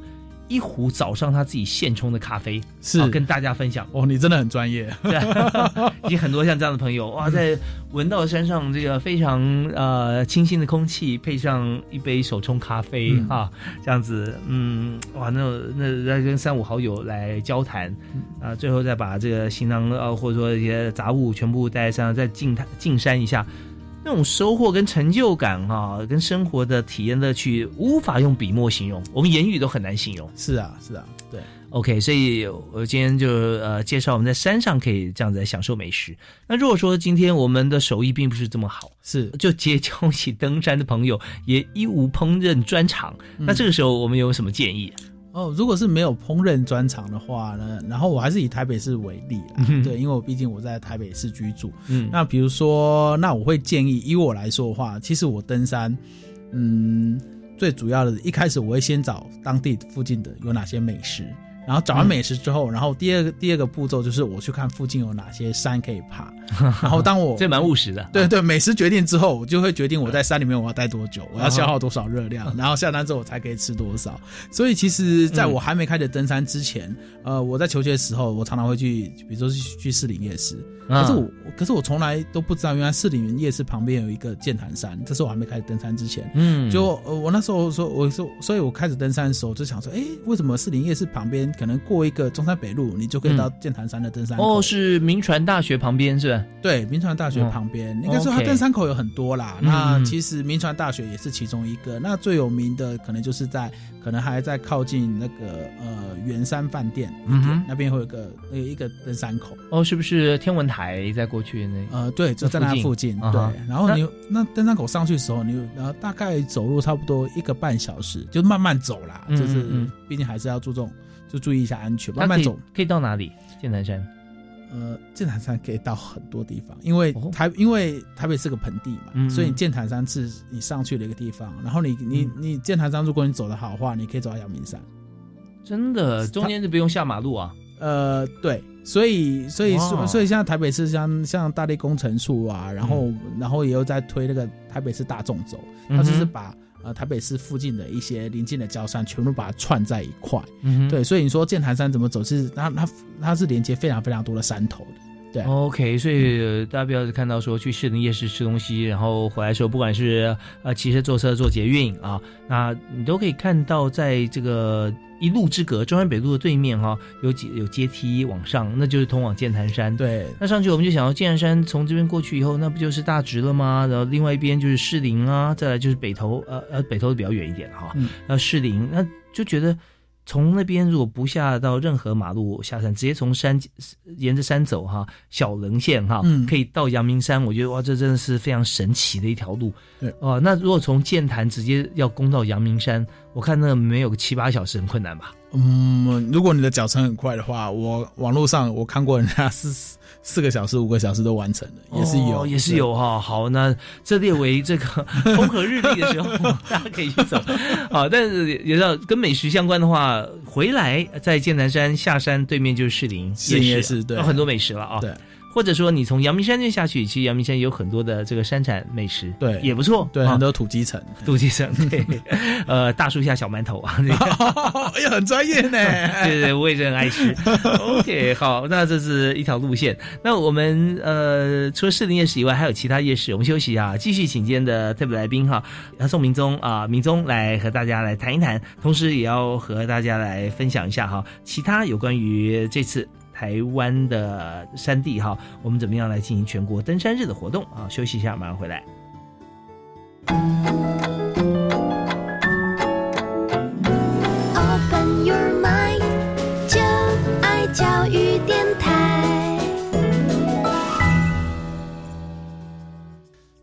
一壶早上他自己现冲的咖啡，是啊跟大家分享。哦，你真的很专业。对啊，已经很多像这样的朋友哇，在闻到山上这个非常呃清新的空气，配上一杯手冲咖啡嗯哈、这样子，嗯，哇，那那再跟三五好友来交谈啊、最后再把这个行囊啊或者说一些杂物全部带上，再进滩进山一下。那种收获跟成就感哈、跟生活的体验乐趣，无法用笔墨形容，我们言语都很难形容。是啊是啊，对。OK，所以我今天就呃介绍我们在山上可以这样子来享受美食。那如果说今天我们的手艺并不是这么好，是就结交起登山的朋友也一无烹饪专长，那这个时候我们有什么建议？哦，如果是没有烹饪专长的话呢，然后我还是以台北市为例啦，嗯对，因为我毕竟我在台北市居住。嗯。那比如说，那我会建议，以我来说的话，其实我登山，嗯，最主要的，一开始我会先找当地附近的有哪些美食，然后找完美食之后，然后第二个第二个步骤就是我去看附近有哪些山可以爬，然后当我这蛮务实的。对对，美食决定之后，我就会决定我在山里面我要待多久，我要消耗多少热量，然后下单之后我才可以吃多少。所以其实在我还没开始登山之前，呃，我在求学的时候，我常常会去，比如说去去士林夜市。可是我，可是我从来都不知道，原来士林夜市旁边有一个剑潭山。这是我还没开始登山之前，嗯就呃，我那时候说，我说，所以我开始登山的时候，就想说，哎，为什么士林夜市旁边可能过一个中山北路，你就可以到剑潭山的登山口？哦，是民传大学旁边是吧？对，民传大学旁边，应该说它登山口有很多啦。那其实民传大学也是其中一个。那最有名的可能就是在，可能还在靠近那个呃圆山饭店一点、嗯哼那边会有个那个一个登山口。哦，是不是天文台在过去那？呃，对，就在那附近。对啊，然后你那登山口上去的时候，你然后大概走路差不多一个半小时，就慢慢走啦。嗯就是毕竟还是要注重，就注意一下安全，慢慢走。可以到哪里？剑南山。呃，剑潭山可以到很多地方，因为台、因为台北是个盆地嘛，所以你剑潭山是你上去的一个地方。然后你你嗯你剑潭山，如果你走的好的话，你可以走到阳明山。真的，中间就不用下马路啊。呃，对，所以所以哇所所以像台北市像像大力工程处啊，然后、然后也有在推那个台北市大众走，它就嗯哼是把。呃，台北市附近的一些邻近的郊山，全部把它串在一块。嗯对，所以你说剑潭山怎么走，是它它它是连接非常非常多的山头的。对 OK，所以呃大家不要看到说去士林夜市吃东西，然后回来的时候，不管是呃骑车、坐车、坐捷运啊，那你都可以看到，在这个一路之隔中山北路的对面哈、有几有阶梯往上，那就是通往剑潭山。对，那上去我们就想到剑潭山从这边过去以后，那不就是大直了吗？然后另外一边就是士林啊，再来就是北投，呃呃北投比较远一点哈，嗯呃士林，那就觉得。从那边如果不下到任何马路下山，直接从山沿着山走哈，小棱线哈，嗯可以到阳明山。我觉得哇，这真的是非常神奇的一条路。对哦、那如果从剑潭直接要攻到阳明山，我看那没有个七八小时很困难吧？嗯，如果你的脚程很快的话，我网络上我看过人家 四四个小时、五个小时都完成了，也是有，哦也是有哈。好，那这列为这个 风和日丽的时候，大家可以去走。好，但是也知道跟美食相关的话，回来在剑南山下山对面就是士林士林夜夜市对有很多美食了啊。对，或者说你从阳明山那下去，其实阳明山有很多的这个山产美食，对也不错，对，啊很多土鸡城，土鸡城，对，呃，大树下小馒头啊，这个哎呀，很专业呢。对对，我也是很爱吃。OK，好，那这是一条路线。那我们呃，除了士林夜市以外，还有其他夜市。我们休息啊，继续请今天的特别来宾哈，要宋明宗啊，明宗来和大家来谈一谈，同时也要和大家来分享一下哈，其他有关于这次。台湾的山地哈，我们怎么样来进行全国登山日的活动啊？休息一下，马上回来。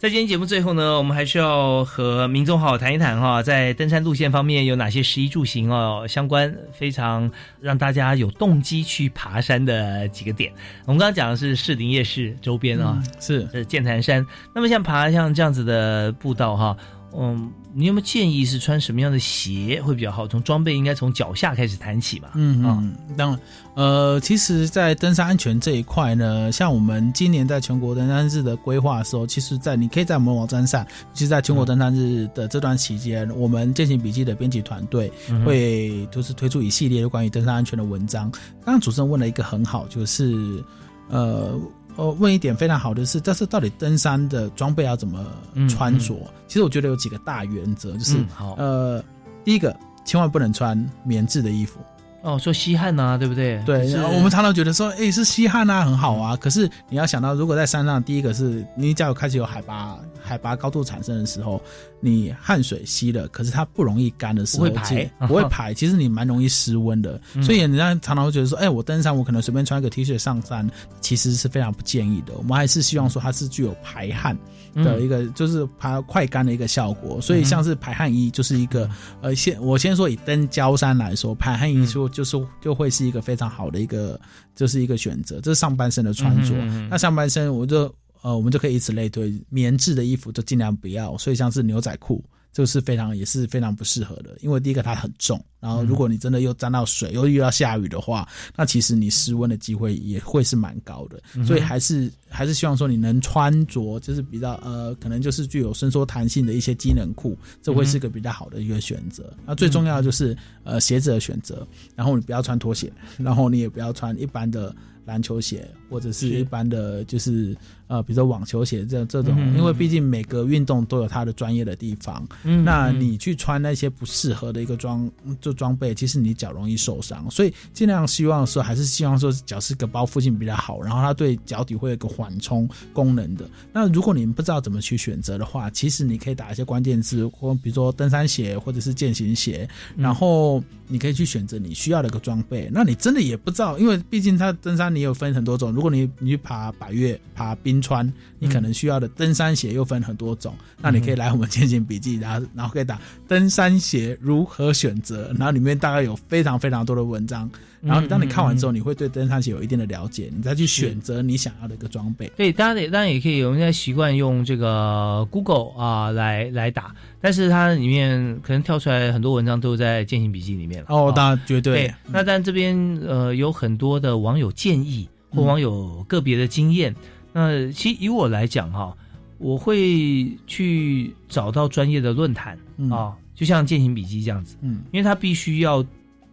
在今天节目最后呢，我们还是要和民众好好谈一谈哈，在登山路线方面有哪些食衣住行哦相关非常让大家有动机去爬山的几个点。我们刚刚讲的是士林夜市周边啊，是是剑潭山。那么像爬像这样子的步道哈，嗯，你有没有建议是穿什么样的鞋会比较好？从装备应该从脚下开始谈起吧。嗯啊嗯，当然，呃，其实，在登山安全这一块呢，像我们今年在全国登山日的规划的时候，其实，在你可以在我们网站上，其实，在全国登山日的这段期间，我们践行笔记的编辑团队嗯会就是推出一系列的关于登山安全的文章。刚刚主持人问了一个很好，就是呃。呃，问一点非常好的是，但是到底登山的装备要怎么穿着？其实我觉得有几个大原则，就是、呃，第一个千万不能穿棉质的衣服，哦，说吸汗呐、对不对？对，是然后我们常常觉得说，哎、是吸汗啊，很好啊。可是你要想到，如果在山上，第一个是你只要开始有海拔海拔高度产生的时候，你汗水吸了，可是它不容易干的时候，不会排其实不会排，其实你蛮容易失温的。嗯所以人家常常会觉得说，哎、我登山，我可能随便穿一个 T 恤上山，其实是非常不建议的。我们还是希望说它是具有排汗。的一个就是排快干的一个效果，所以像是排汗衣就是一个呃，先我先说以登焦山来说，排汗衣说就是就会是一个非常好的一个就是一个选择，这是上半身的穿着。嗯嗯嗯那上半身我就呃，我们就可以以此类推，棉质的衣服就尽量不要，所以像是牛仔裤。这个是非常也是非常不适合的，因为第一个它很重，然后如果你真的又沾到水，又遇到下雨的话，那其实你失温的机会也会是蛮高的。所以还是还是希望说你能穿着就是比较呃，可能就是具有伸缩弹性的一些机能裤，这会是个比较好的一个选择。那最重要的就是呃鞋子的选择，然后你不要穿拖鞋，然后你也不要穿一般的。篮球鞋或者是一般的，就是呃，比如说网球鞋这这种，嗯因为毕竟每个运动都有它的专业的地方。嗯嗯那你去穿那些不适合的一个装就装备，其实你脚容易受伤，所以尽量希望说还是希望说脚是个包附近比较好，然后它对脚底会有一个缓冲功能的。那如果你们不知道怎么去选择的话，其实你可以打一些关键字，或比如说登山鞋或者是健行鞋，然后你可以去选择你需要的一个装备。那你真的也不知道，因为毕竟它登山你有分很多种，如果你你去爬百越、爬冰川，你可能需要的登山鞋又分很多种，那你可以来我们践行笔记，然后然后可以打登山鞋如何选择，然后里面大概有非常非常多的文章。然后当你看完之后，你会对登山鞋有一定的了解，你再去选择你想要的一个装备。对，当然也当然也可以，我们现在习惯用这个 Google 啊来来打，但是它里面可能跳出来很多文章都在践行笔记里面了。哦，啊当然绝对对，那但这边呃有很多的网友建议或网友个别的经验，那其实以我来讲哈，我会去找到专业的论坛嗯啊，就像践行笔记这样子，嗯因为它必须要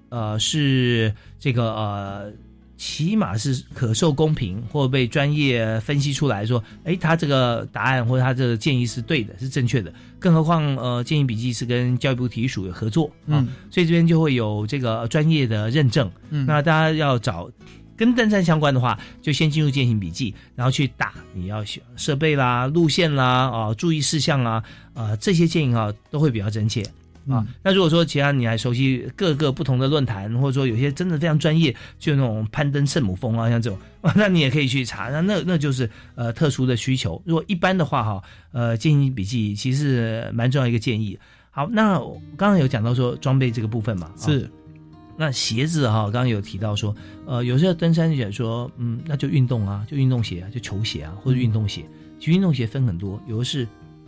呃是这个呃。起码是可受公平，或被专业分析出来说，哎，他这个答案或者他这个建议是对的，是正确的。更何况，呃，建议笔记是跟教育部体育署有合作啊，嗯所以这边就会有这个专业的认证。嗯那大家要找跟登山相关的话，就先进入践行笔记，然后去打你要选设备啦、路线啦、啊、注意事项啦，啊、这些建议啊都会比较真切。啊，那如果说其他你还熟悉各个不同的论坛，或者说有些真的非常专业，就那种攀登圣母峰啊，像这种，那你也可以去查，那那那就是呃特殊的需求。如果一般的话哈，呃，建议笔记其实是蛮重要一个建议。好，那我刚刚有讲到说装备这个部分嘛，啊是。那鞋子哈，刚刚有提到说，呃，有时候登山者说，嗯，那就运动啊，就运动鞋啊，就球鞋啊，或者运动鞋。其实运动鞋分很多，有的是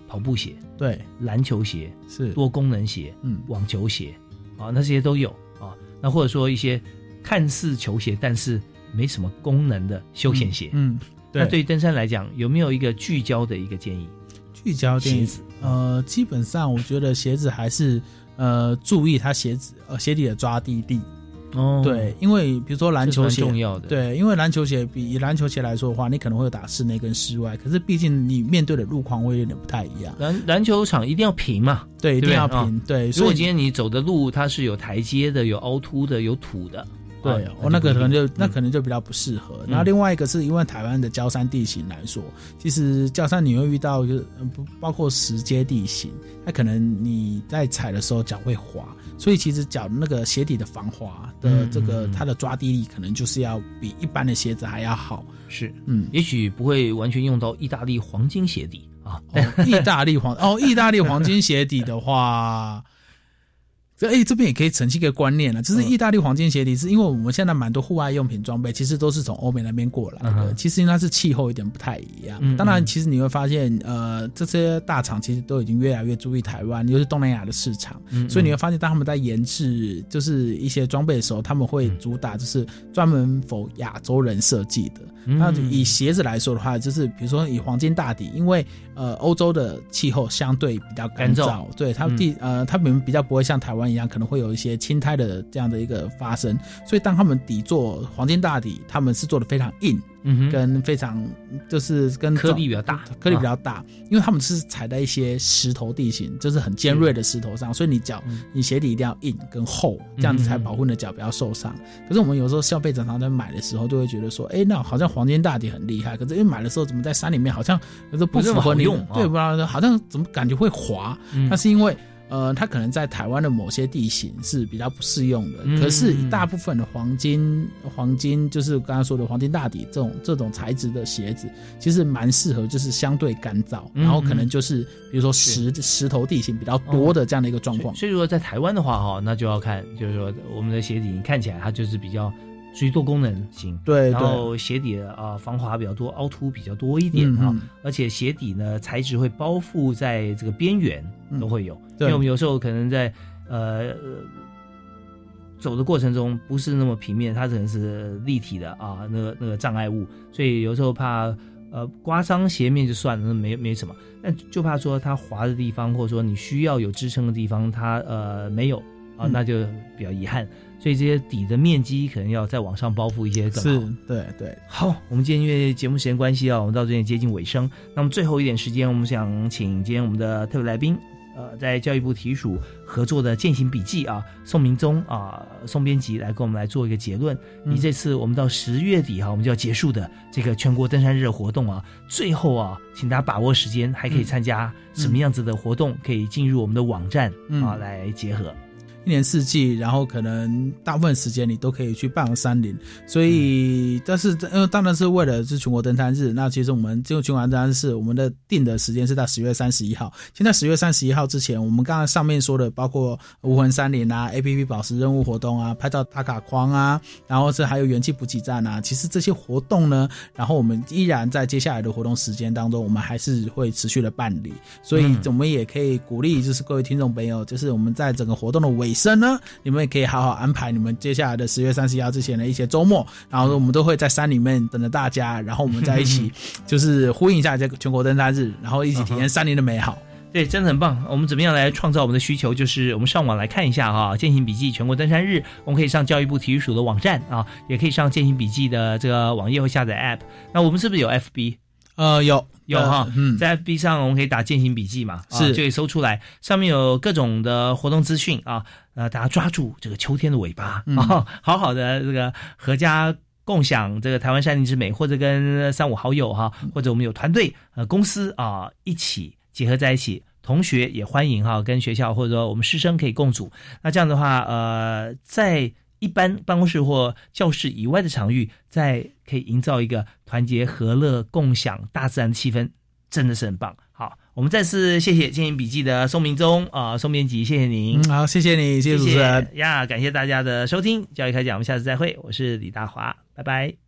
跑步鞋，对，篮球鞋是多功能鞋，嗯，网球鞋啊，那这些都有啊。那或者说一些看似球鞋，但是没什么功能的休闲鞋，嗯，对那对于登山来讲，有没有一个聚焦的一个建议？聚焦电影鞋子，呃，基本上我觉得鞋子还是呃注意他鞋子呃鞋底的抓地力。哦，对，因为比如说篮球鞋重要的对，因为篮球鞋比以篮球鞋来说的话，你可能会有打室内跟室外，可是毕竟你面对的路况会有点不太一样。篮篮球场一定要平嘛，对，一定要平。对，如所以果今天你走的路它是有台阶的、有凹凸的、有土的，对啊，哦，那个可能就那可能就比较不适合。嗯。然后另外一个是因为台湾的焦山地形来说，其实焦山你会遇到就是呃不包括石阶地形，那可能你在踩的时候脚会滑，所以其实脚那个鞋底的防滑的嗯这个嗯嗯。它的抓地力可能就是要比一般的鞋子还要好。是，嗯，也许不会完全用到意大利黄金鞋底啊，哦，意大利黄哦，意大利黄金鞋底的话，这哎、这边也可以澄清一个观念了，就是意大利黄金鞋底是因为我们现在蛮多户外用品装备其实都是从欧美那边过来的，嗯其实因为它是气候有点不太一样。嗯当然，嗯其实你会发现，呃，这些大厂其实都已经越来越注意台湾，尤其是东南亚的市场，嗯所以你会发现，当他们在研制就是一些装备的时候，他们会主打就是专门否亚洲人设计的。嗯。那以鞋子来说的话，就是比如说以黄金大底，因为呃欧洲的气候相对比较干燥，对它地、呃它们比较不会像台湾一样，可能会有一些青苔的这样的一个发生，所以当他们底座黄金大底，他们是做的非常硬，嗯哼。跟非常就是跟颗粒比较大，颗粒比较大，因为他们是踩在一些石头地形，就是很尖锐的石头上，所以你脚、嗯。你鞋底一定要硬跟厚，这样子才保护你的脚不要受伤。可是我们有时候消费者常常在买的时候，就会觉得说，哎，那好像黄金大底很厉害，可是因为买的时候怎么在山里面好像有时候不符合你用啊对，不然好像怎么感觉会滑，嗯。那是因为。呃，它可能在台湾的某些地形是比较不适用的，嗯可是大部分的黄金、黄金就是刚刚说的黄金大底这种这种材质的鞋子，其实蛮适合，就是相对干燥，嗯然后可能就是比如说石石头地形比较多的这样的一个状况。所以如果在台湾的话哈，那就要看，就是说我们的鞋底你看起来它就是比较属于多功能型，对然后鞋底的啊、防滑比较多，凹凸比较多一点啊、而且鞋底呢材质会包覆在这个边缘都会有，因为我们有时候可能在呃。呃走的过程中不是那么平面，它可能是立体的啊，那个那个障碍物，所以有时候怕呃刮伤鞋面就算了，那没没什么，但就怕说它滑的地方，或者说你需要有支撑的地方，它呃没有啊，嗯。那就比较遗憾。所以这些底的面积可能要再往上包覆一些更好。是，对对。好，我们今天因为节目时间关系啊，我们到这里接近尾声。那么最后一点时间，我们想请今天我们的特别来宾，呃，在教育部体署合作的践行笔记啊，宋明宗啊，宋编辑来跟我们来做一个结论。嗯你这次我们到十月底哈、我们就要结束的这个全国登山日的活动啊，最后啊，请大家把握时间，还可以参加什么样子的活动？可以进入我们的网站嗯啊来结合。一年四季，然后可能大部分时间你都可以去拜访山林，所以，但是因为当然是为了是全国登山日，那其实我们进入全国登山日，我们的定的时间是在十月三十一号。现在十月三十一号之前，我们刚刚上面说的，包括无痕山林啊、A P P 宝石任务活动啊、拍照打卡框啊，然后是还有元气补给站啊，其实这些活动呢，然后我们依然在接下来的活动时间当中，我们还是会持续的办理，所以嗯。我们也可以鼓励，就是各位听众朋友，就是我们在整个活动的尾声呢，你们也可以好好安排你们接下来的十月三十一号之前的一些周末，然后我们都会在山里面等着大家，然后我们在一起就是呼应一下这个全国登山日，然后一起体验山林的美好。对，真的很棒。我们怎么样来创造我们的需求？就是我们上网来看一下哈、践行笔记全国登山日，我们可以上教育部体育署的网站啊，也可以上践行笔记的这个网页或下载 App。那我们是不是有 FB？呃，有有哈呃，嗯，在 FB 上我们可以打“践行笔记”嘛，啊是就可以搜出来，上面有各种的活动资讯啊，呃，大家抓住这个秋天的尾巴嗯啊，好好的这个合家。共享这个台湾山林之美，或者跟三五好友哈，或者我们有团队呃公司啊一起结合在一起，同学也欢迎哈，跟学校或者说我们师生可以共组。那这样的话，呃，在一般办公室或教室以外的场域，在可以营造一个团结、和乐、共享大自然的气氛，真的是很棒。好，我们再次谢谢《经营笔记》的宋明宗啊、宋编辑，谢谢您。嗯，好，谢谢你，谢谢主持人。呀，感谢大家的收听，教育开讲，我们下次再会，我是李大华，拜拜。